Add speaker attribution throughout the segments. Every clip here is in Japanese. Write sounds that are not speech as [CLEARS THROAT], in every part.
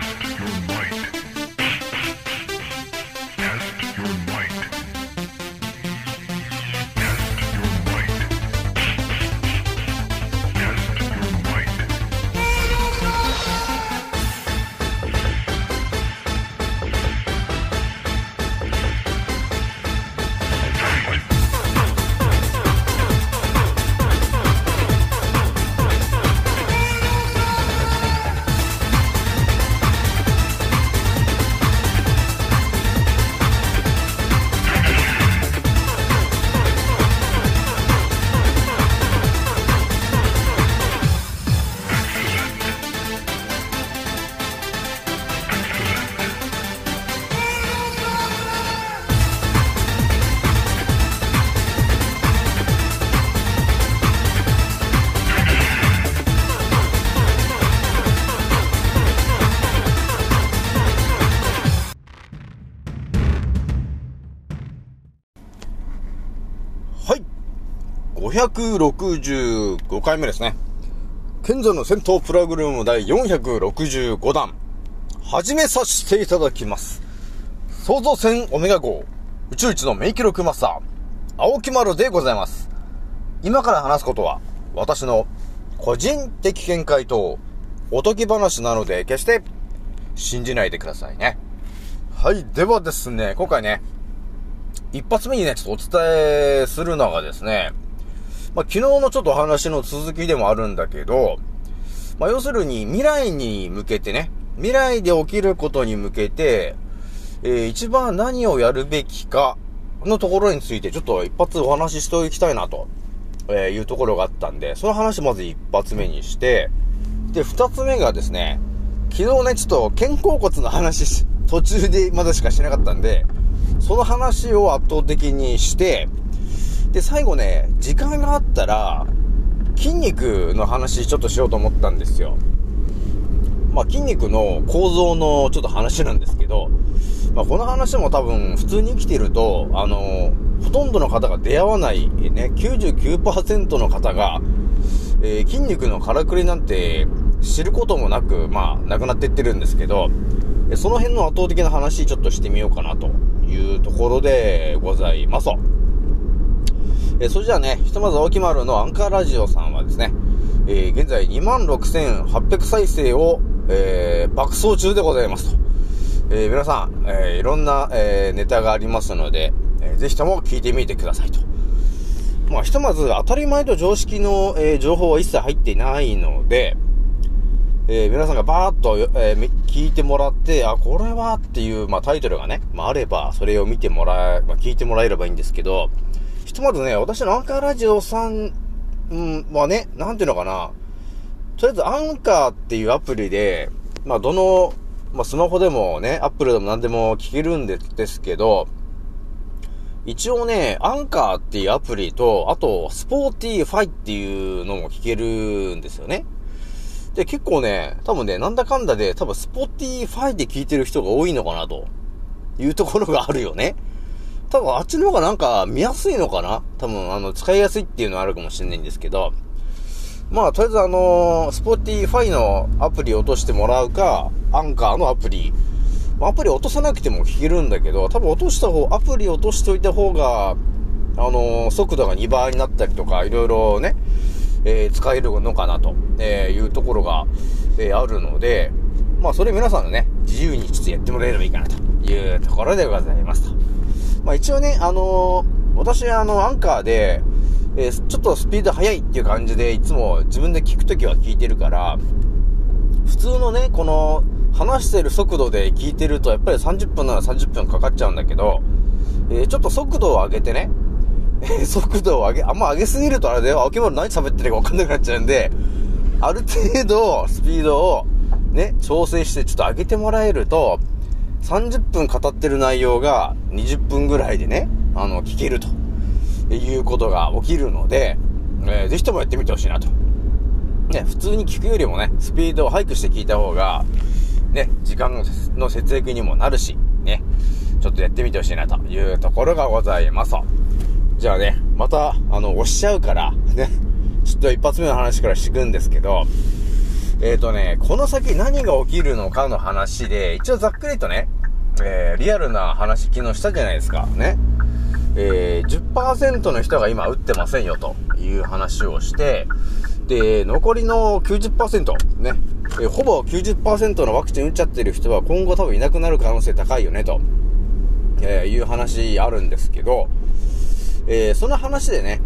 Speaker 1: Test your might.
Speaker 2: 565回目ですね。賢者の戦闘プログラム第465弾。始めさせていただきます。創造船オメガ号、宇宙一の名記録マスター、青木丸でございます。今から話すことは、私の個人的見解とおとぎ話なので、決して信じないでくださいね。はい。ではですね、今回ね、一発目にね、ちょっとお伝えするのがですね、まあ、昨日のちょっとお話の続きでもあるんだけど、まあ、要するに未来に向けてね、未来で起きることに向けて、えー一番何をやるべきかのところについてちょっと一発お話ししておきたいなと、えいうところがあったんで、その話まず一発目にして、で、二つ目がですね、昨日ね、ちょっと肩甲骨の話、[LAUGHS] 途中でまだしかしなかったんで、その話を圧倒的にして、で、最後ね、時間があったら、筋肉の話ちょっとしようと思ったんですよ。まあ、筋肉の構造のちょっと話なんですけど、まあ、この話も多分普通に生きてると、あの、ほとんどの方が出会わない、ね、99%の方が、えー筋肉のからくりなんて知ることもなく、まあ、なくなっていってるんですけど、その辺の圧倒的な話ちょっとしてみようかなというところでございます。えーそれじゃあね、ひとまず青木丸のアンカーラジオさんはですね、えー現在26,800再生を、えー爆走中でございますと。えー皆さん、えーいろんな、えーネタがありますので、えーぜひとも聞いてみてくださいと。まあ、ひとまず当たり前と常識の、えー情報は一切入っていないので、えー皆さんがバーッと、えー聞いてもらって、あ、これはっていう、まあ、タイトルがね、まあ、あれば、それを見てもらえ、まあ、聞いてもらえればいいんですけど、ひとまずね、私のアンカーラジオさん、うん、はね、なんていうのかな、とりあえずアンカーっていうアプリで、まあ、どの、まあ、スマホでもね、アップルでも何でも聞けるんでですけど、一応ね、アンカーっていうアプリと、あと、 Spotify っていうのも聞けるんですよね。で、結構ね、多分ね、なんだかんだで、多分 Spotify で聞いてる人が多いのかな、というところがあるよね。多分あっちの方がなんか見やすいのかな？多分あの、使いやすいっていうのはあるかもしれないんですけど。まあ、とりあえずあの Spotify のアプリ落としてもらうか、アンカーのアプリ。アプリ落とさなくても聞けるんだけど、多分落とした方、アプリ落としておいた方が、あの速度が2倍になったりとか、いろいろね、えー使えるのかなと、えいうところが、えーあるので、まあそれ皆さんのね、自由にちょっとやってもらえればいいかなというところでございますと。まあ一応ね、あのー私あの、アンカーで、えーちょっとスピード速いっていう感じで、いつも自分で聞くときは聞いてるから、普通のね、この、話してる速度で聞いてると、やっぱり30分なら30分かかっちゃうんだけど、えーちょっと速度を上げてね、え速度を上げ、あんま上げすぎるとあれで、秋丸何喋ってるか分かんなくなっちゃうんで、ある程度、スピードを、ね、調整してちょっと上げてもらえると、30分語ってる内容が20分ぐらいでね、あの、聞けるということが起きるので、えーぜひともやってみてほしいなと。ね、普通に聞くよりもね、スピードを速くして聞いた方が、ね、時間の節約にもなるし、ね、ちょっとやってみてほしいなというところがございます。じゃあね、また、あの、押しちゃうから、ね、ちょっと一発目の話からしていくんですけど、えっ、ー、とね、この先何が起きるのかの話で、一応ざっくりとね、えー、リアルな話昨日したじゃないですか。ね。えー、10%の人が今打ってませんよという話をして、で、残りの90%、ね、えー、ほぼ90%のワクチン打っちゃってる人は今後多分いなくなる可能性高いよね、と、えー、いう話あるんですけど、えー、その話でね、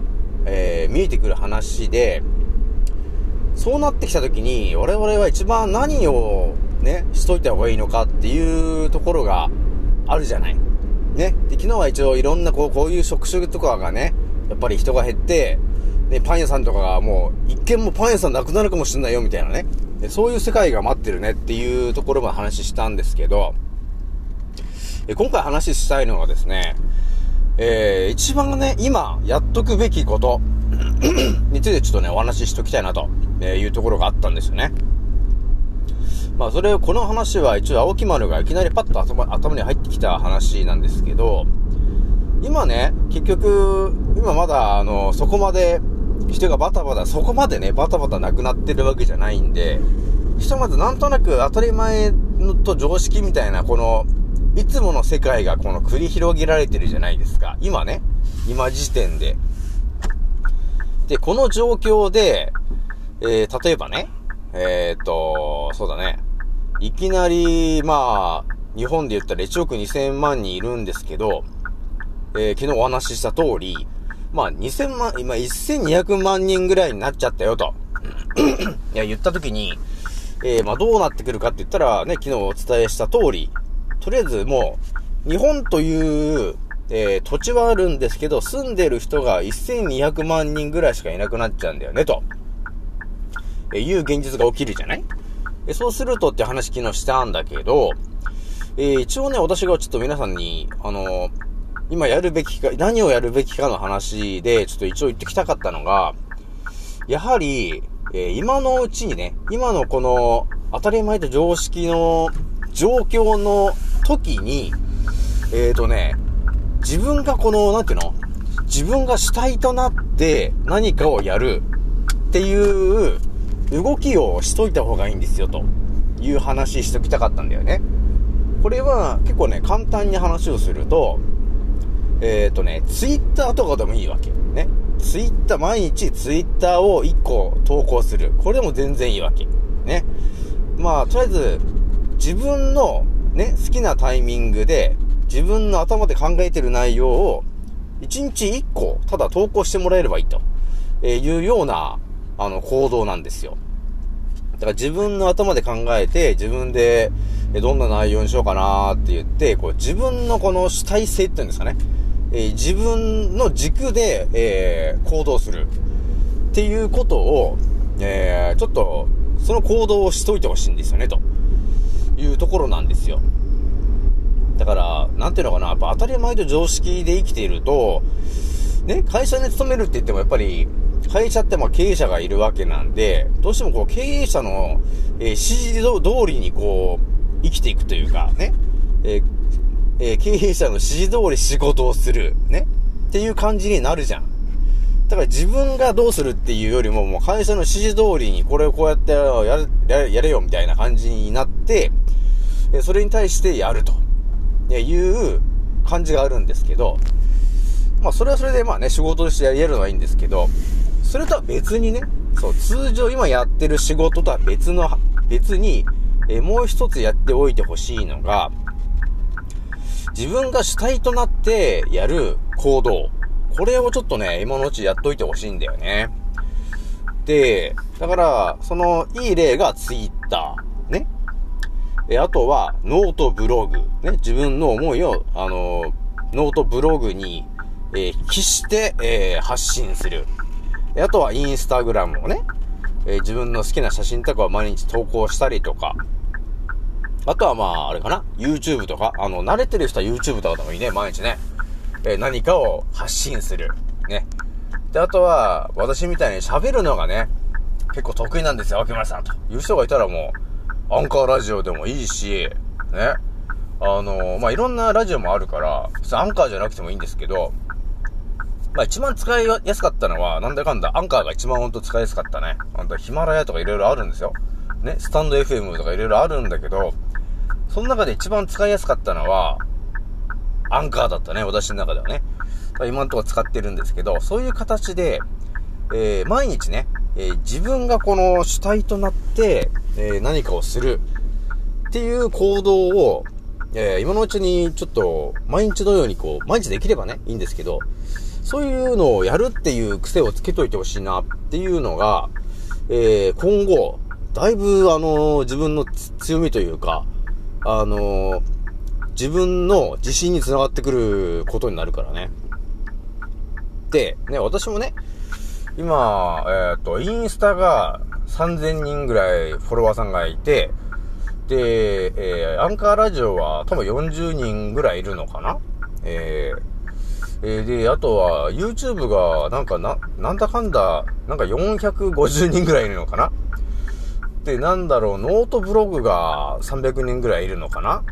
Speaker 2: えー、見えてくる話で、そうなってきた時に、我々は一番何をね、しといた方がいいのかっていうところがあるじゃない。ね。で、昨日は一応いろんなこう、こういう職種とかがね、やっぱり人が減って、ね、パン屋さんとかがもう、一見もパン屋さんなくなるかもしれないよみたいなね。でそういう世界が待ってるねっていうところも話したんですけど、今回話したいのはですね、えー、一番ね、今、やっとくべきこと [COUGHS] についてちょっとね、お話ししときたいなというところがあったんですよね。まあ、それ、この話は一応青木丸がいきなりパッと頭頭に入ってきた話なんですけど、今ね、結局、今まだ、あの、そこまで、人がバタバタ、そこまでね、バタバタなくなってるわけじゃないんで、ひとまずなんとなく当たり前のと常識みたいな、この、いつもの世界がこの繰り広げられてるじゃないですか。今ね。今時点で。で、この状況で、えー、例えばね、えー、っと、そうだね。いきなり、まあ、日本で言ったら1億2000万人いるんですけど、えー、昨日お話しした通り、まあ、2000万、今1200万人ぐらいになっちゃったよと。いや、言った時に、えー、まあ、どうなってくるかって言ったら、ね、昨日お伝えした通り、とりあえずもう、日本という、えー、土地はあるんですけど、住んでる人が1200万人ぐらいしかいなくなっちゃうんだよね、と。えー、いう現実が起きるじゃない？えそうするとって話昨日したんだけど、えー、一応ね、私がちょっと皆さんに、あの今やるべきか、何をやるべきかの話で、ちょっと一応言ってきたかったのが、やはり、え今のうちにね、今のこの、当たり前と常識の状況の時に、えっ、ー、とね、自分がこの、なんていうの？自分が主体となって何かをやるっていう動きをしといた方がいいんですよ、という話しときたかったんだよね。これは結構ね、簡単に話をすると、えっ、ー、とね、ツイッターとかでもいいわけ。ね。ツイッター、毎日ツイッターを1個投稿する。これでも全然いいわけ。ね。まあ、とりあえず、自分のね、好きなタイミングで、自分の頭で考えてる内容を、1日1個、ただ投稿してもらえればいいと、えいうような、あの、行動なんですよ。だから自分の頭で考えて、自分で、どんな内容にしようかなって言って、こう、自分のこの主体性っていうんですかね。え、自分の軸で、えー、行動する。っていうことを、えー、ちょっと、その行動をしといてほしいんですよね、と。いうところなんですよ。だから、なんていうのかな、やっぱ当たり前と常識で生きていると、ね、会社に勤めるって言ってもやっぱり、会社ってまあ経営者がいるわけなんで、どうしてもこう経営者の、えー、指示通りにこう、生きていくというか、ね、えーえー、経営者の指示通り仕事をする、ね、っていう感じになるじゃん。だから自分がどうするっていうよりも、もう会社の指示通りにこれをこうやってやれ、やれよみたいな感じになって、それに対してやるという感じがあるんですけど、まあそれはそれでまあね、仕事としてやれるのはいいんですけど、それとは別にね、そう、通常今やってる仕事とは別の、別に、えもう一つやっておいてほしいのが、自分が主体となってやる行動。これをちょっとね、今のうちやっといてほしいんだよね。で、だから、その、いい例がツイッター。ね。え、あとは、ノートブログ。ね。自分の思いを、あの、ノートブログに、えー、記して、えー、発信する。あとは、インスタグラムをね、えー、自分の好きな写真とかを毎日投稿したりとか、あとはまあ、あれかな ?YouTube とか、あの、慣れてる人は YouTube とかでもいいね、毎日ね。えー、何かを発信する。ね。で、あとは、私みたいに喋るのがね、結構得意なんですよ、秋村さんと。いう人がいたらもう、アンカーラジオでもいいし、ね。あのまあ、いろんなラジオもあるから、普通アンカーじゃなくてもいいんですけど、まあ、一番使いやすかったのは、なんだかんだ、アンカーが一番ほんと使いやすかったね。ほんと、ヒマラヤとかいろいろあるんですよ。ね、スタンド FM とかいろいろあるんだけど、その中で一番使いやすかったのは、アンカーだったね、私の中ではね。今のとこ使ってるんですけど、そういう形で、えー、毎日ね、えー、自分がこの主体となって、えー、何かをするっていう行動を、え、今のうちにちょっと毎日のようにこう、毎日できればね、いいんですけど、そういうのをやるっていう癖をつけといてほしいなっていうのが、え、今後、だいぶあの自分の強みというか、あの自分の自信につながってくることになるからね。で、ね、私もね、今、えっ、と、インスタが3000人ぐらいフォロワーさんがいて、で、えー、アンカーラジオは多分40人ぐらいいるのかな？えー、えー、で、あとは YouTube がなんかな、なんだかんだ、なんか450人ぐらいいるのかな？で、なんだろう、ノートブログが300人ぐらいいるのかな？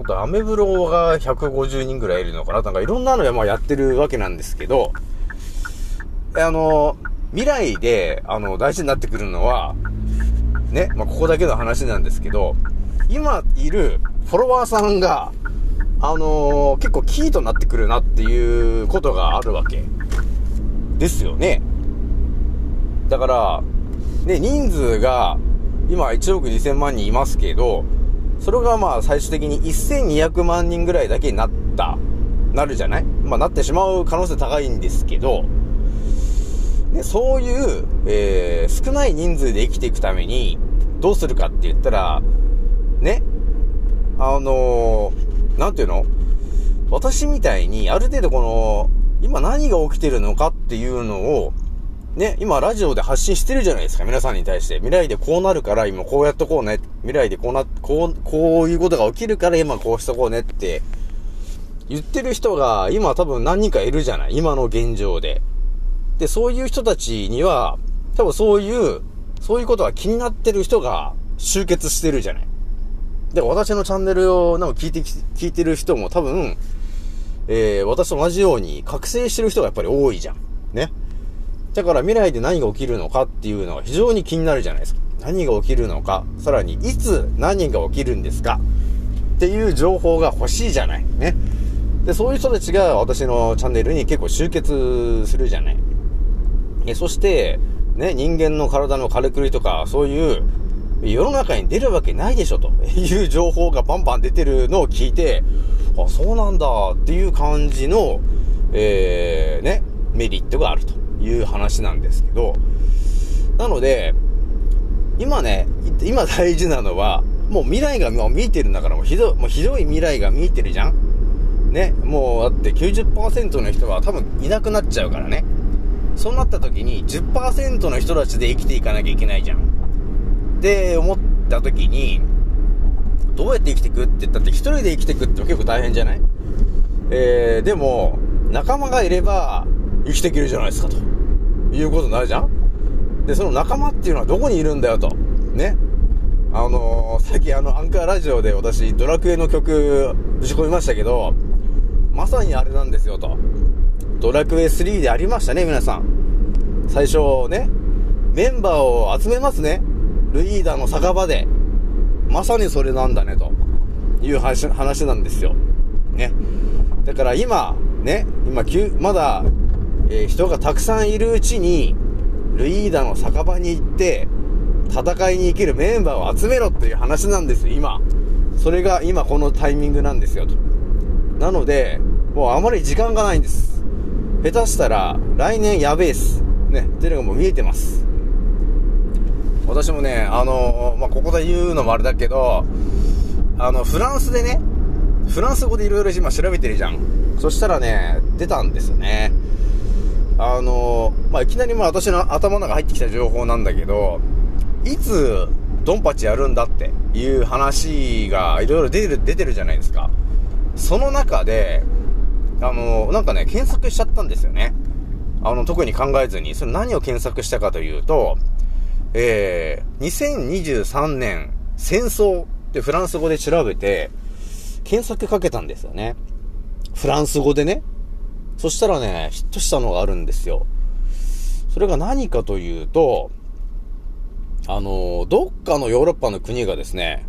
Speaker 2: ほんと、アメブロが150人ぐらいいるのかな？なんかいろんなのや、まあ、やってるわけなんですけど、あの、未来で、あの、大事になってくるのは、ね、まあ、ここだけの話なんですけど、今いるフォロワーさんが、あのー、結構キーとなってくるなっていうことがあるわけ。ですよね。だから、ね、人数が、今1億2000万人いますけど、それがまあ最終的に1200万人ぐらいだけになった、なるじゃない？まあなってしまう可能性高いんですけど、ね、そういう、えー、少ない人数で生きていくために、どうするかって言ったら、ね、あのー、なんていうの？私みたいに、ある程度この、今何が起きてるのかっていうのを、ね、今ラジオで発信してるじゃないですか、皆さんに対して。未来でこうなるから今こうやっとこうね。未来でこうな、こう、こういうことが起きるから今こうしとこうねって言ってる人が今多分何人かいるじゃない今の現状で。で、そういう人たちには、多分そういう、そういうことが気になってる人が集結してるじゃない。で、私のチャンネルをなんか聞いて、聞いてる人も多分、えー、私と同じように覚醒してる人がやっぱり多いじゃん。ね。だから未来で何が起きるのかっていうのが非常に気になるじゃないですか。何が起きるのか、さらにいつ何が起きるんですか？っていう情報が欲しいじゃない。ね。で、そういう人たちが私のチャンネルに結構集結するじゃない。え、そして、ね、人間の体のからくりとか、そういう、世の中に出るわけないでしょ、と [LAUGHS] いう情報がバンバン出てるのを聞いて、あ、そうなんだっていう感じの、えー、ね、メリットがあるという話なんですけど、なので、今ね、今大事なのは、もう未来がもう見えてるんだから、もうひどい、もうひどい未来が見えてるじゃんね、もうだって90%の人は多分いなくなっちゃうからね。そうなった時に10%の人たちで生きていかなきゃいけないじゃん。って思った時に、どうやって生きていくって言ったって一人で生きていくって結構大変じゃない？えー、でも、仲間がいれば生きていけるじゃないですかと。いうことになるじゃんで、その仲間っていうのはどこにいるんだよと。ね。あのー、最近あの、アンカーラジオで私、ドラクエの曲、打ち込みましたけど、まさにあれなんですよと。ドラクエ3でありましたね、皆さん。最初ね、メンバーを集めますね。ルイーダーの酒場で。まさにそれなんだね、という話話なんですよ。ね。だから今、ね、今、まだ、えー、人がたくさんいるうちに、ルイーダの酒場に行って、戦いに生きるメンバーを集めろっていう話なんですよ、今。それが今このタイミングなんですよ、と。なので、もうあまり時間がないんです。下手したら、来年やべえっす。ね、っていうのがもう見えてます。私もね、あのまあ、ここで言うのもあれだけど、あの、フランスでね、フランス語でいろいろ今調べてるじゃん。そしたらね、出たんですよね。あのまあ、いきなりまあ私の頭の中入ってきた情報なんだけど、いつ、ドンパチやるんだっていう話がいろいろ出てる、出てるじゃないですか。その中で、あの、なんかね、検索しちゃったんですよね。あの、特に考えずに。それ何を検索したかというと、えー、2023年戦争ってフランス語で調べて、検索かけたんですよね。フランス語でね。そしたらね、ヒットしたのがあるんですよ。それが何かというと、あの、どっかのヨーロッパの国がですね、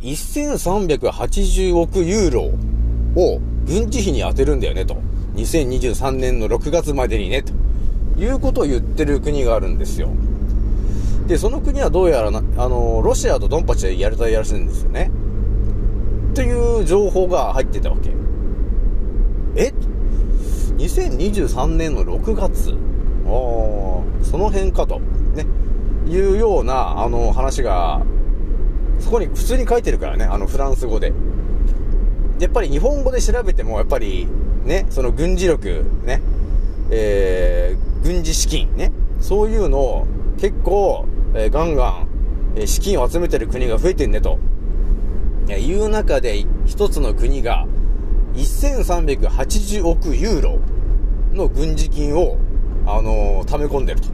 Speaker 2: 1380億ユーロを軍事費に充てるんだよねと。2023年の6月までにね、ということを言ってる国があるんですよ。で、その国はどうやらな、あの、ロシアとドンパチでやりたいらしいんですよね。という情報が入ってたわけ。え ?2023 年の6月、その辺かと。ね。いうような、あの、話が、そこに普通に書いてるからね、あの、フランス語で。やっぱり日本語で調べても、やっぱり、ね、その軍事力、ね、えー、軍事資金、ね、そういうのを結構、えー、ガンガン、えー、資金を集めてる国が増えてんねと。いう中で、一つの国が、1380億ユーロの軍事金を、あのー、溜め込んでると。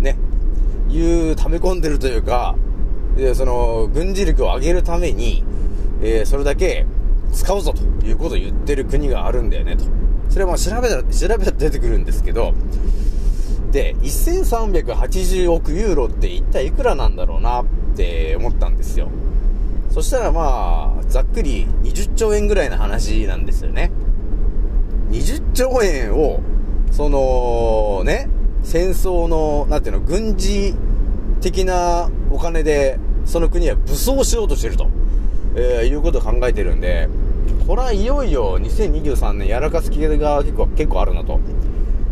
Speaker 2: ね。いう、溜め込んでるというか、で、その、軍事力を上げるために、えー、それだけ使うぞということを言ってる国があるんだよねと。それはまあ調べたら、調べたら出てくるんですけど、で、1380億ユーロって一体いくらなんだろうなって思ったんですよ。そしたらまあ、ざっくり20兆円ぐらいの話なんですよね。20兆円を、その、ね、戦争の、なんていうの、軍事的なお金で、その国は武装しようとしてると、えー、いうことを考えてるんで、これはいよいよ2023年やらかす気が結構、結構あるなと、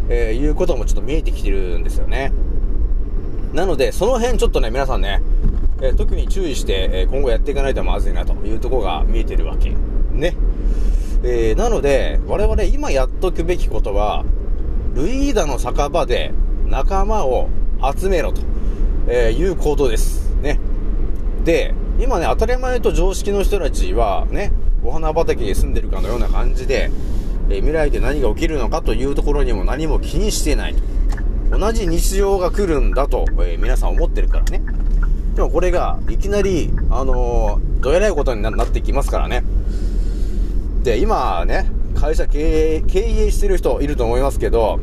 Speaker 2: えー、いうこともちょっと見えてきてるんですよね。なので、その辺ちょっとね、皆さんね、えー、特に注意して、え今後やっていかないとまずいなというところが見えてるわけ。ね。えー、なので、我々今やっとくべきことは、ルイーダの酒場で仲間を集めろと、えいう行動です。ね。で、今ね、当たり前と常識の人たちは、ね、お花畑に住んでるかのような感じで、え未来で何が起きるのかというところにも何も気にしてない。同じ日常が来るんだと、え、皆さん思ってるからね。でもこれが、いきなり、あのー、どえらいことになってきますからね。で、今ね、会社経営、経営してる人いると思いますけど、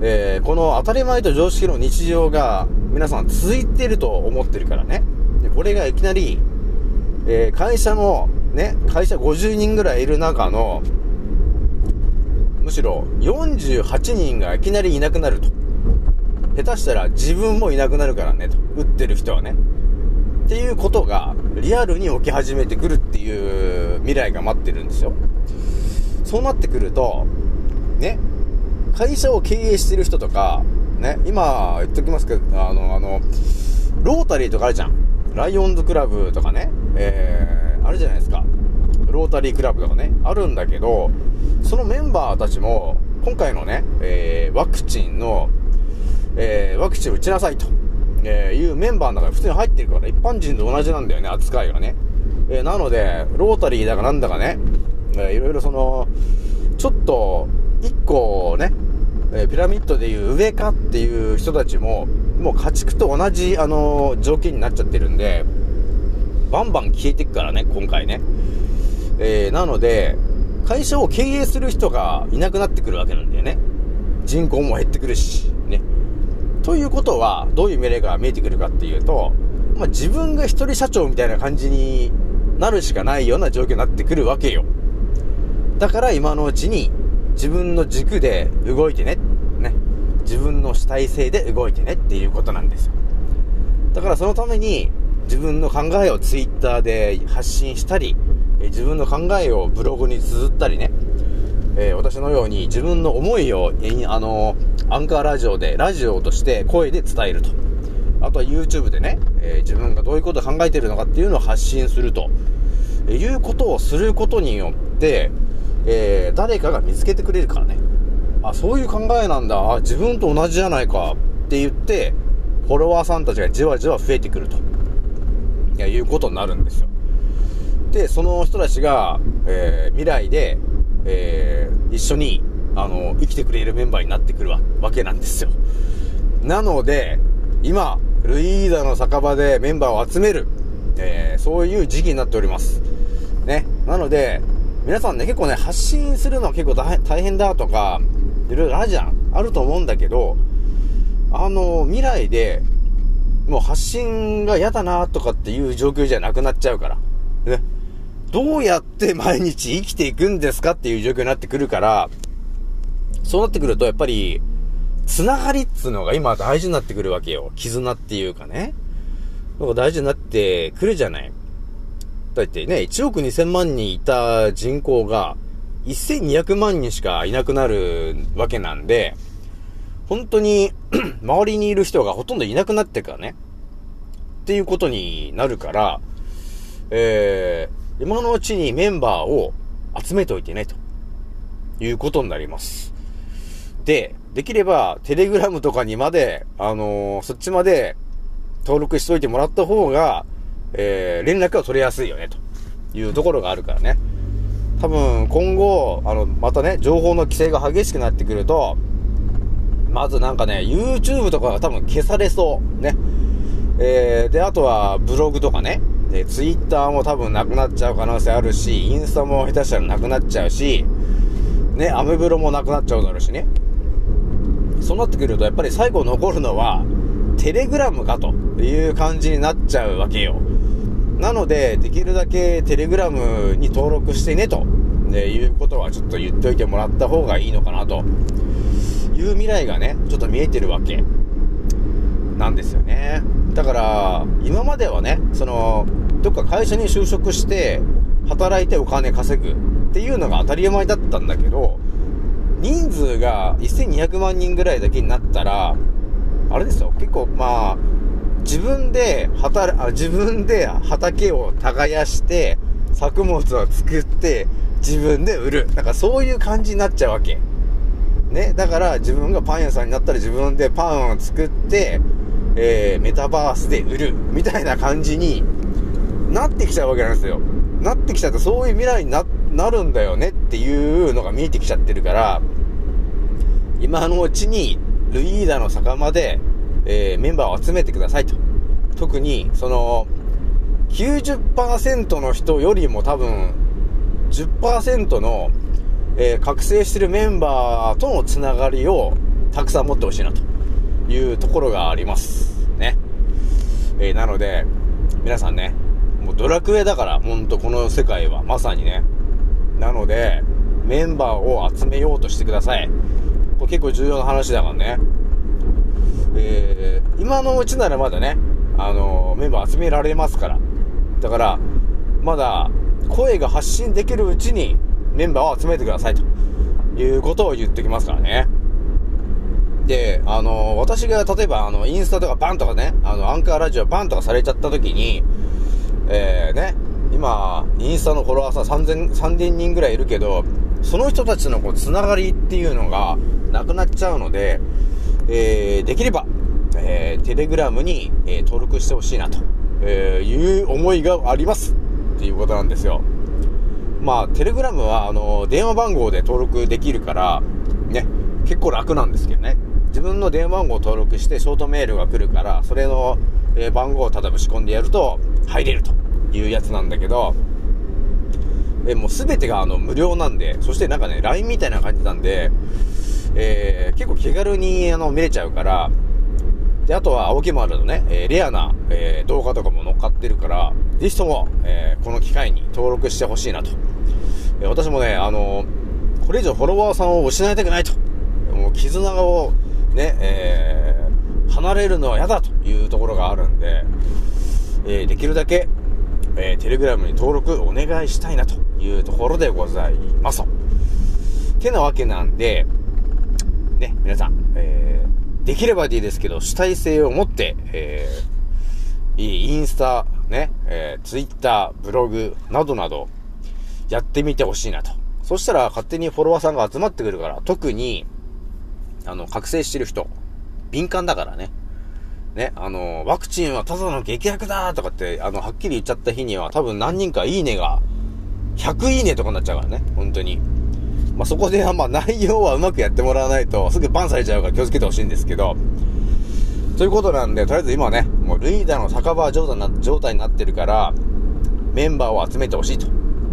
Speaker 2: えー、この当たり前と常識の日常が皆さん続いてると思ってるからね。で、これがいきなり、えー、会社の、ね、会社50人ぐらいいる中の、むしろ48人がいきなりいなくなると。下手したら自分もいなくなるからね、と。打ってる人はね。っていうことがリアルに起き始めてくるっていう未来が待ってるんですよ。そうなってくると、ね、会社を経営してる人とか、ね、今言っときますけど、あの、あの、ロータリーとかあるじゃん。ライオンズクラブとかね、えー、あるじゃないですか。ロータリークラブとかね、あるんだけど、そのメンバーたちも、今回のね、えー、ワクチンの、えー、ワクチン打ちなさいと、えー、いうメンバーの中に普通に入ってるから、一般人と同じなんだよね、扱いがね。えー、なので、ロータリーだかなんだかね、えー、いろいろその、ちょっと、一個ね、えー、ピラミッドでいう上かっていう人たちも、もう家畜と同じ、あのー、条件になっちゃってるんで、バンバン消えてくからね、今回ね。えー、なので、会社を経営する人がいなくなってくるわけなんだよね。人口も減ってくるし、ということは、どういう未来が見えてくるかっていうと、まあ、自分が一人社長みたいな感じになるしかないような状況になってくるわけよ。だから今のうちに自分の軸で動いてね。ね。自分の主体性で動いてねっていうことなんですよ。だからそのために自分の考えをツイッターで発信したり、自分の考えをブログに綴ったりね、えー、私のように自分の思いをえ、あのアンカーラジオで、ラジオとして声で伝えると。あとは YouTube でね、えー、自分がどういうことを考えてるのかっていうのを発信するとえ。いうことをすることによって、えー、誰かが見つけてくれるからね。あ、そういう考えなんだ。自分と同じじゃないかって言って、フォロワーさんたちがじわじわ増えてくると。いや、いうことになるんですよ。で、その人たちが、えー、未来で、えー、一緒に、あの、生きてくれるメンバーになってくるわけなんですよ。なので、今、ルイーダの酒場でメンバーを集める、えー、そういう時期になっております。ね。なので、皆さんね、結構ね、発信するのは結構大変だとか、いろいろあるじゃん。あると思うんだけど、あの、未来で、もう発信が嫌だなとかっていう状況じゃなくなっちゃうから。ね。どうやって毎日生きていくんですかっていう状況になってくるから、そうなってくるとやっぱり、つながりっつうのが今大事になってくるわけよ。絆っていうかね。のが大事になってくるじゃない。だってね、1億2000万人いた人口が1200万人しかいなくなるわけなんで、本当に [CLEARS THROAT] 周りにいる人がほとんどいなくなってからね。っていうことになるから、えー、今のうちにメンバーを集めておいてね、ということになります。で、できれば、テレグラムとかにまで、あのーそっちまで登録しといてもらった方が、えー、連絡が取れやすいよね、というところがあるからね。多分、今後、あの、またね、情報の規制が激しくなってくると、まずなんかね、YouTube とかが多分消されそう。ね。えー、で、あとは、ブログとかね。で、Twitter も多分なくなっちゃう可能性あるし、インスタも下手したらなくなっちゃうし、ね、アメブロもなくなっちゃうだろうしね。そうなってくると、やっぱり最後残るのは、テレグラムかという感じになっちゃうわけよ。なので、できるだけテレグラムに登録してねと、ね、いうことはちょっと言っておいてもらった方がいいのかなという未来がね、ちょっと見えてるわけなんですよね。だから、今まではね、その、どっか会社に就職して、働いてお金稼ぐっていうのが当たり前だったんだけど、人数が1200万人ぐらいだけになったら、あれですよ、結構まあ、自分で働、あ自分で畑を耕して、作物を作って、自分で売る。なんかそういう感じになっちゃうわけ。ね。だから自分がパン屋さんになったら自分でパンを作って、えー、メタバースで売る。みたいな感じになってきちゃうわけなんですよ。なってきちゃってそういう未来にな、なるんだよねっていうのが見えてきちゃってるから、今のうちに、ルイーダの酒場で、えー、メンバーを集めてくださいと。特に、その、90%の人よりも多分、10%の、えー覚醒してるメンバーとのつながりをたくさん持ってほしいなというところがあります。ね。えーなので、皆さんね、ドラクエだから、ほんとこの世界はまさにね。なので、メンバーを集めようとしてください。これ結構重要な話だからね。えー、今のうちならまだね、あのーメンバー集められますから。だから、まだ声が発信できるうちにメンバーを集めてくださいということを言ってきますからね。で、あのー私が例えばあの、インスタとかバンとかね、あの、アンカーラジオバンとかされちゃった時に、えー、ね、今、インスタのフォロワーさん3000、3000人ぐらいいるけど、その人たちのこう、つながりっていうのがなくなっちゃうので、えー、できれば、えー、テレグラムに、えー登録してほしいなと、えいう思いがありますっていうことなんですよ。まあ、テレグラムは、あの、電話番号で登録できるから、ね、結構楽なんですけどね。自分の電話番号を登録して、ショートメールが来るから、それの、えー番号を例えば仕込んでやると、入れるというやつなんだけど、えーもうすべてがあの無料なんで、そしてなんかね、LINE みたいな感じなんで、えー結構気軽にあの見れちゃうから、で、あとは青木丸のね、えーレアな、えー動画とかも乗っかってるから、ぜひとも、えーこの機会に登録してほしいなと。え私もね、あのこれ以上フォロワーさんを失いたくないと。もう絆をね、え離れるのは嫌だというところがあるんで、えーできるだけ、えーテレグラムに登録お願いしたいなというところでございます。てなわけなんで、ね、皆さん、えーできればでいいですけど、主体性を持って、えーインスタ、ね、えー、ツイッター、ブログ、などなど、やってみてほしいなと。そしたら勝手にフォロワーさんが集まってくるから、特に、あの、覚醒してる人、敏感だからね。ね、あの、ワクチンはただの劇薬だとかって、あの、はっきり言っちゃった日には、多分何人かいいねが、100いいねとかになっちゃうからね、本当に。まあ、そこでは、まあ、内容はうまくやってもらわないと、すぐバンされちゃうから気をつけてほしいんですけど、ということなんで、とりあえず今はね、もうルイーダの酒場状態な状態になってるから、メンバーを集めてほしいと。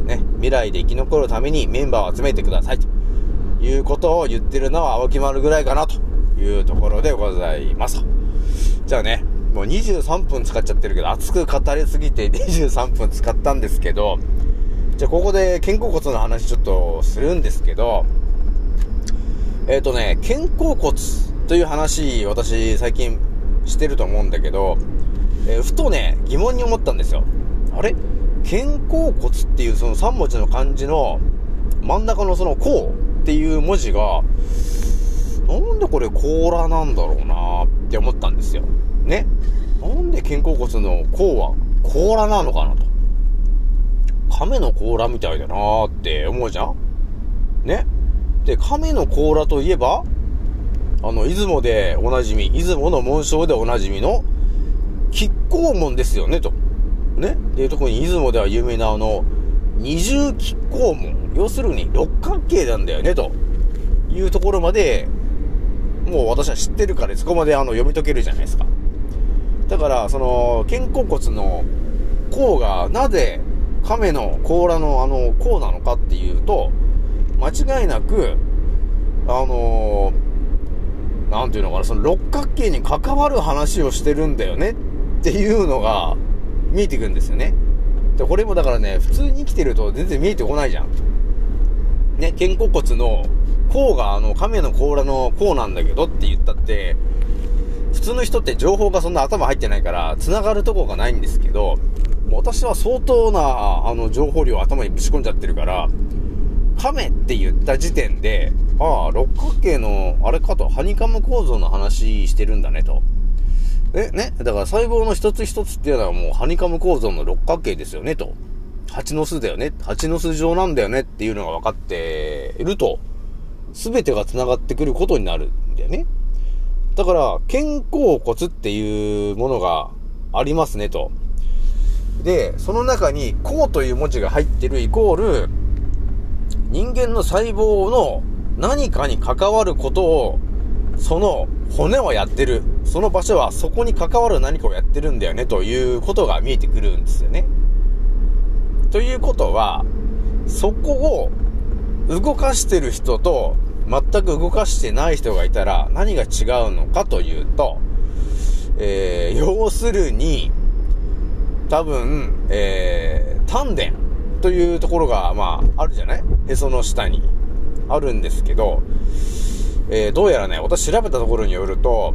Speaker 2: ね、未来で生き残るためにメンバーを集めてくださいと。いうことを言ってるのは青木丸ぐらいかなというところでございます。じゃあね、もう23分使っちゃってるけど、熱く語りすぎて23分使ったんですけど、じゃあここで肩甲骨の話ちょっとするんですけど、えっ、とね、肩甲骨という話、私最近してると思うんだけど、えーふとね、疑問に思ったんですよ。あれ？肩甲骨っていうその3文字の漢字の真ん中のその甲っていう文字が、なんでこれ甲羅なんだろうなって思ったんですよ。ね？なんで肩甲骨の甲は甲羅なのかなと。亀の甲羅みたいだなーって思うじゃん？ね？で、亀の甲羅といえば、あの、出雲でおなじみ、出雲の紋章でおなじみの、亀甲門ですよね、と。ね？で、特に出雲では有名なあの、二重亀甲門。要するに六角形なんだよね、というところまで、もう私は知ってるから、そこまであの、読み解けるじゃないですか。だから、その、肩甲骨の甲がなぜ亀の甲羅のあの甲なのかっていうと、間違いなく、あのーていうのかな、その六角形に関わる話をしてるんだよねっていうのが見えてくるんですよね。で、これもだからね、普通に生きてると全然見えてこないじゃん。ね、肩甲骨の甲があの亀の甲羅の甲なんだけどって言ったって、普通の人って情報がそんな頭入ってないから、繋がるとこがないんですけど、私は相当な、あの、情報量を頭にぶち込んじゃってるから、亀って言った時点で、ああ、六角形の、あれかと、ハニカム構造の話してるんだねと。え、ね？だから細胞の一つ一つっていうのはもうハニカム構造の六角形ですよねと。蜂の巣だよね。蜂の巣状なんだよねっていうのが分かっていると、すべてが繋がってくることになるんだよね。だから、肩甲骨っていうものがありますねと。で、その中に、甲という文字が入ってるイコール、人間の細胞の何かに関わることを、その骨はやってる。その場所はそこに関わる何かをやってるんだよねということが見えてくるんですよね。ということは、そこを動かしてる人と全く動かしてない人がいたら何が違うのかというと、えー、要するに、多分、えー、丹田というところが、まあ、あるじゃない？へその下に。あるんですけど、えー、どうやらね、私調べたところによると、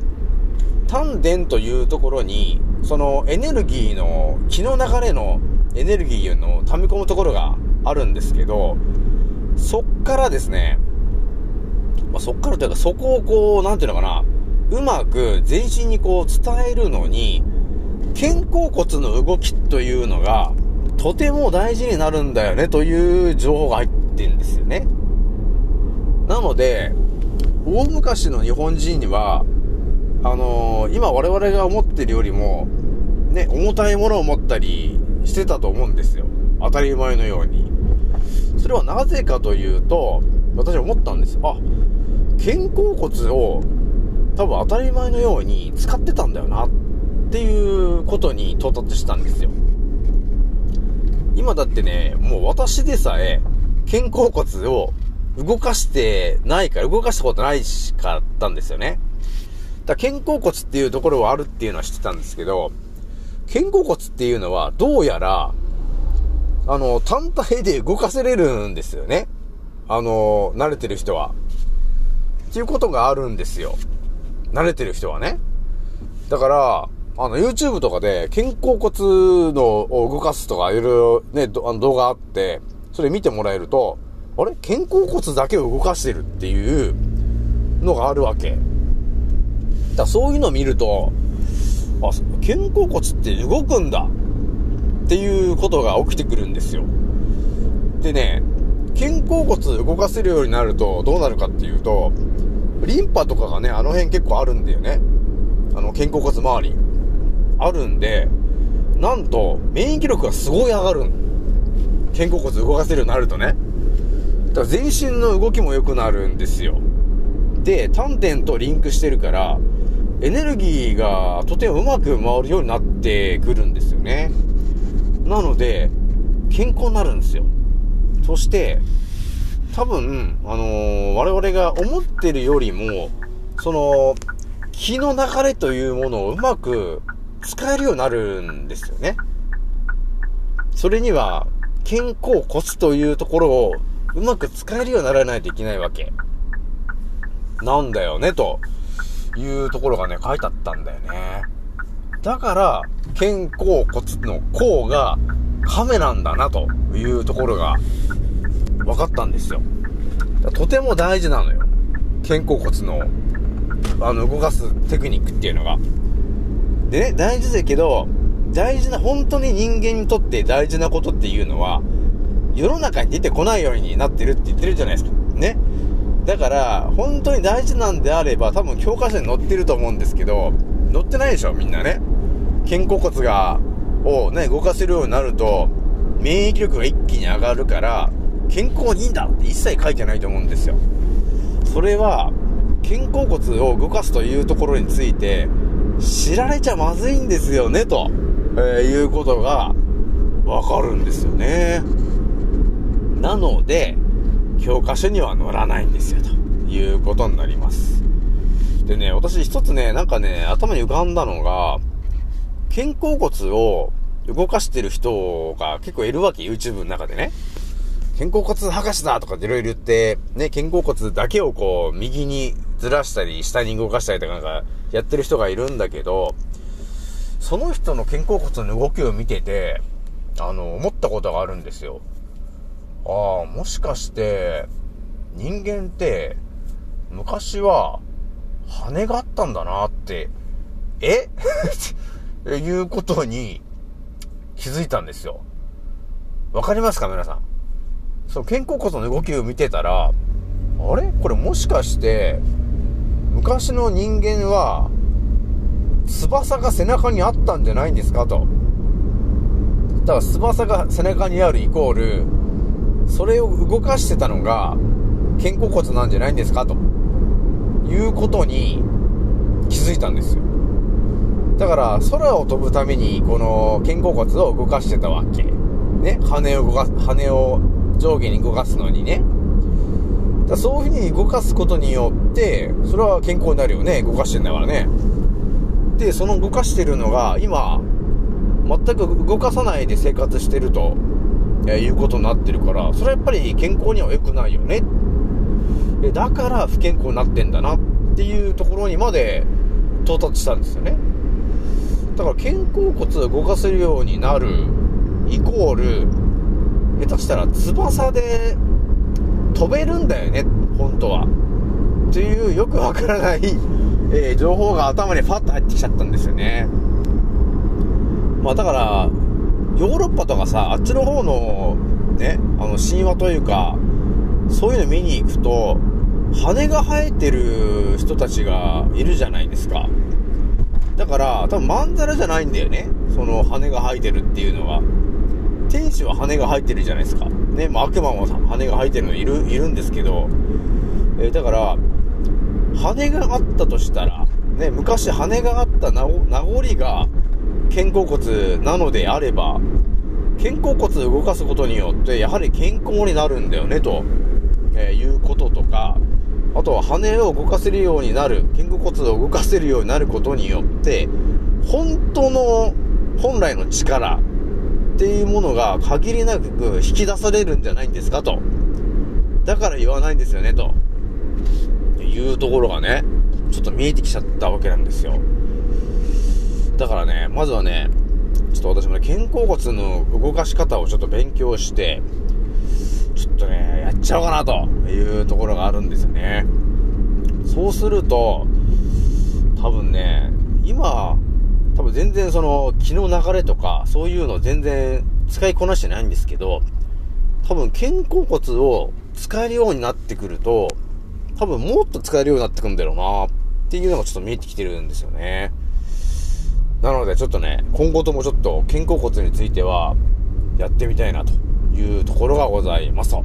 Speaker 2: 丹田というところに、そのエネルギーの、気の流れのエネルギーの溜め込むところがあるんですけど、そっからですね、まあ、そっからというか、そこをこう、なんていうのかな、うまく全身にこう伝えるのに、肩甲骨の動きというのが、とても大事になるんだよね、という情報が入ってんですよね。なので、大昔の日本人には、あのー今我々が思ってるよりも、ね、重たいものを持ったりしてたと思うんですよ。当たり前のように。それはなぜかというと、私は思ったんですよ。あ、肩甲骨を多分当たり前のように使ってたんだよなっていうことに到達したんですよ。今だってね、もう私でさえ肩甲骨を動かしてないから、動かしたことないしかったんですよね。だから肩甲骨っていうところはあるっていうのは知ってたんですけど、肩甲骨っていうのはどうやら、あの、単体で動かせれるんですよね。あの、慣れてる人は。っていうことがあるんですよ。慣れてる人はね。だから、あの、YouTube とかで肩甲骨のを動かすとかいろいろね、あの動画あって、それ見てもらえると、あれ？肩甲骨だけを動かしてるっていうのがあるわけ。だそういうのを見ると、あ、肩甲骨って動くんだっていうことが起きてくるんですよ。でね、肩甲骨動かせるようになるとどうなるかっていうと、リンパとかがね、あの辺結構あるんだよね。あの、肩甲骨周り。あるんで、なんと、免疫力がすごい上がる。肩甲骨動かせるようになるとね。だから全身の動きも良くなるんですよ。で、丹田とリンクしてるから、エネルギーがとてもうまく回るようになってくるんですよね。なので、健康になるんですよ。そして、多分、あのー我々が思ってるよりも、その、気の流れというものをうまく使えるようになるんですよね。それには、肩甲骨というところをうまく使えるようにならないといけないわけ。なんだよね、というところがね、書いてあったんだよね。だから、肩甲骨の甲が亀なんだな、というところが分かったんですよ。とても大事なのよ。肩甲骨の、あの、動かすテクニックっていうのが。でね、大事だけど、大事な、本当に人間にとって大事なことっていうのは、世の中に出てこないようになってるって言ってるじゃないですか。ね。だから、本当に大事なんであれば、多分教科書に載ってると思うんですけど、載ってないでしょ、みんなね。肩甲骨が、をね、動かせるようになると、免疫力が一気に上がるから、健康にいいんだって一切書いてないと思うんですよ。それは、肩甲骨を動かすというところについて、知られちゃまずいんですよね、と、えーいうことが、わかるんですよね。なので、教科書には載らないんですよ、ということになります。でね、私一つね、なんかね、頭に浮かんだのが、肩甲骨を動かしてる人が結構いるわけ、YouTube の中でね。肩甲骨博士だとかっていろいろ言って、ね、肩甲骨だけをこう、右にずらしたり、下に動かしたりとかなんか、やってる人がいるんだけど、その人の肩甲骨の動きを見てて、あの、思ったことがあるんですよ。ああ、もしかして、人間って、昔は、羽があったんだなって、え？[LAUGHS] いうことに気づいたんですよ。わかりますか皆さん？その肩甲骨の動きを見てたら、あれ？これもしかして、昔の人間は、翼が背中にあったんじゃないんですか？と。だから翼が背中にあるイコール、それを動かしてたのが、肩甲骨なんじゃないんですか？と。いうことに気づいたんですよ。だから、空を飛ぶために、この肩甲骨を動かしてたわけ。ね。羽を動かす、羽を上下に動かすのにね。だそういう風に動かすことによって、それは健康になるよね。動かしてんだからね。で、その動かしてるのが、今、全く動かさないで生活してると、えいうことになってるから、それはやっぱり健康には良くないよね。えだから不健康になってんだなっていうところにまで到達したんですよね。だから肩甲骨を動かせるようになるイコール、下手したら翼で飛べるんだよね、本当は。っていうよくわからない、えー情報が頭にファッと入ってきちゃったんですよね。まあだから、ヨーロッパとかさ、あっちの方の、ね、あの神話というか、そういうの見に行くと、羽が生えてる人たちがいるじゃないですか。だから、多分まんざらじゃないんだよね。その羽が生えてるっていうのは。天使は羽が生えてるじゃないですか。ね、まあ悪魔も羽が生えてるのいる、いるんですけど、えーだから、羽があったとしたら、ね、昔羽があった名名残が肩甲骨なのであれば、肩甲骨を動かすことによって、やはり健康になるんだよね、と、えーいうこととか、あとは羽を動かせるようになる、肩甲骨を動かせるようになることによって、本当の、本来の力っていうものが限りなく引き出されるんじゃないんですかと。だから言わないんですよね、と。いうところがね、ちょっと見えてきちゃったわけなんですよ。だからね、まずはね、ちょっと私もね、肩甲骨の動かし方をちょっと勉強して、ちょっとね、やっちゃおうかなというところがあるんですよね。そうすると、多分ね、今、多分全然その、気の流れとか、そういうの全然使いこなしてないんですけど、多分肩甲骨を使えるようになってくると、多分もっと使えるようになってくんだろうなっていうのがちょっと見えてきてるんですよね。なのでちょっとね、今後ともちょっと肩甲骨についてはやってみたいなというところがございます。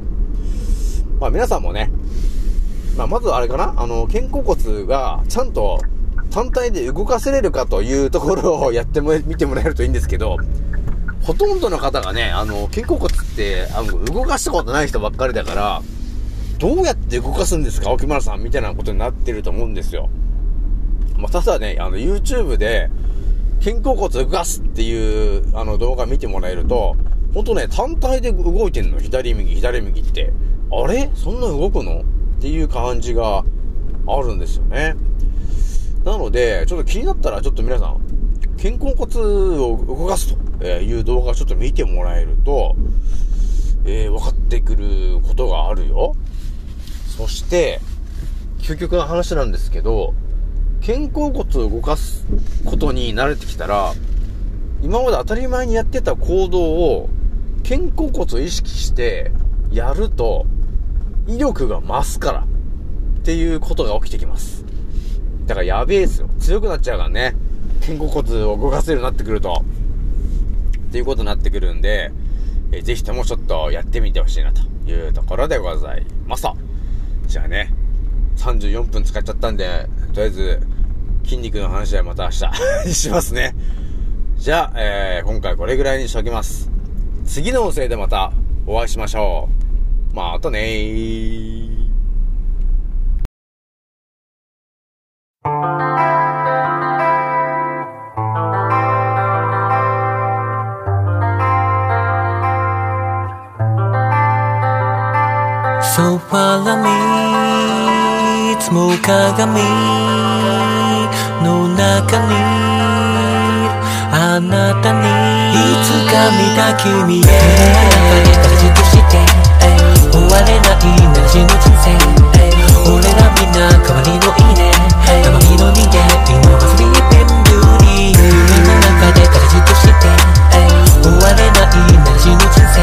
Speaker 2: まあ皆さんもね、まあまずあれかなあの、肩甲骨がちゃんと単体で動かせれるかというところをやっても、見てもらえるといいんですけど、ほとんどの方がね、あの、肩甲骨って、あの、動かしたことない人ばっかりだから、どうやって動かすんですか沖村さんみたいなことになってると思うんですよ。まあ、ただね、あの、YouTube で、肩甲骨動かすっていう、あの動画見てもらえると、ほんとね、単体で動いてんの。左右、左右って。あれ？そんな動くの？っていう感じがあるんですよね。なので、ちょっと気になったら、ちょっと皆さん、肩甲骨を動かすという動画をちょっと見てもらえると、えー、分かってくることがあるよ。そして、究極の話なんですけど、肩甲骨を動かすことに慣れてきたら、今まで当たり前にやってた行動を、肩甲骨を意識してやると、威力が増すから、っていうことが起きてきます。だからやべえですよ。強くなっちゃうからね。肩甲骨を動かせるようになってくると。っていうことになってくるんで、えーぜひともちょっとやってみてほしいなというところでございますと。じゃあね、34分使っちゃったんで、とりあえず、筋肉の話はまた明日に [LAUGHS] しますね。じゃあ、えー今回これぐらいにしときます。次の音声でまたお会いしましょう。またねー。
Speaker 3: ソファラ見つも鏡の中にあなたに。いつか見た君へ。中で形として終われないなしの人生俺らみんな代わりのいいね。生身の人間今はスリーピンの中で形として終われないなしの人生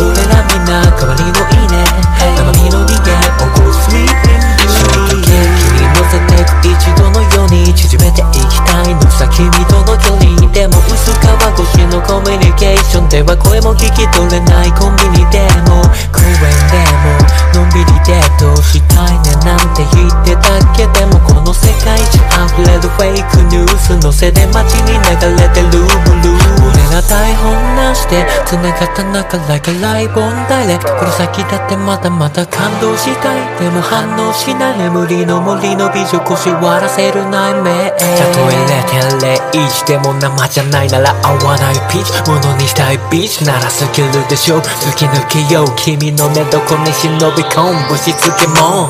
Speaker 3: 俺らみんな代わりのいいね。生身の人間起こす sleeping beauty 君に乗せてく一度のように縮めていきたいのさ。君との距離でも薄皮越しのコミュニケーションでは声も聞き取れないコンビニでも。公園でも。のんびりデートしたいねなんて言ってたけ。でもこの世界中溢れるフェイクニュース。のせで街に流れてる。しで繋がった中 like a live on direct この先だってまだまだ感動したい。でも反応しない。眠りの森の美女腰割らせる内面たとえ0.01でも生じゃないなら合わないピーチ。ものにしたいビーチ。ならスキルでしょ。突き抜けよう。君の寝床に忍び込む。ぶしつけも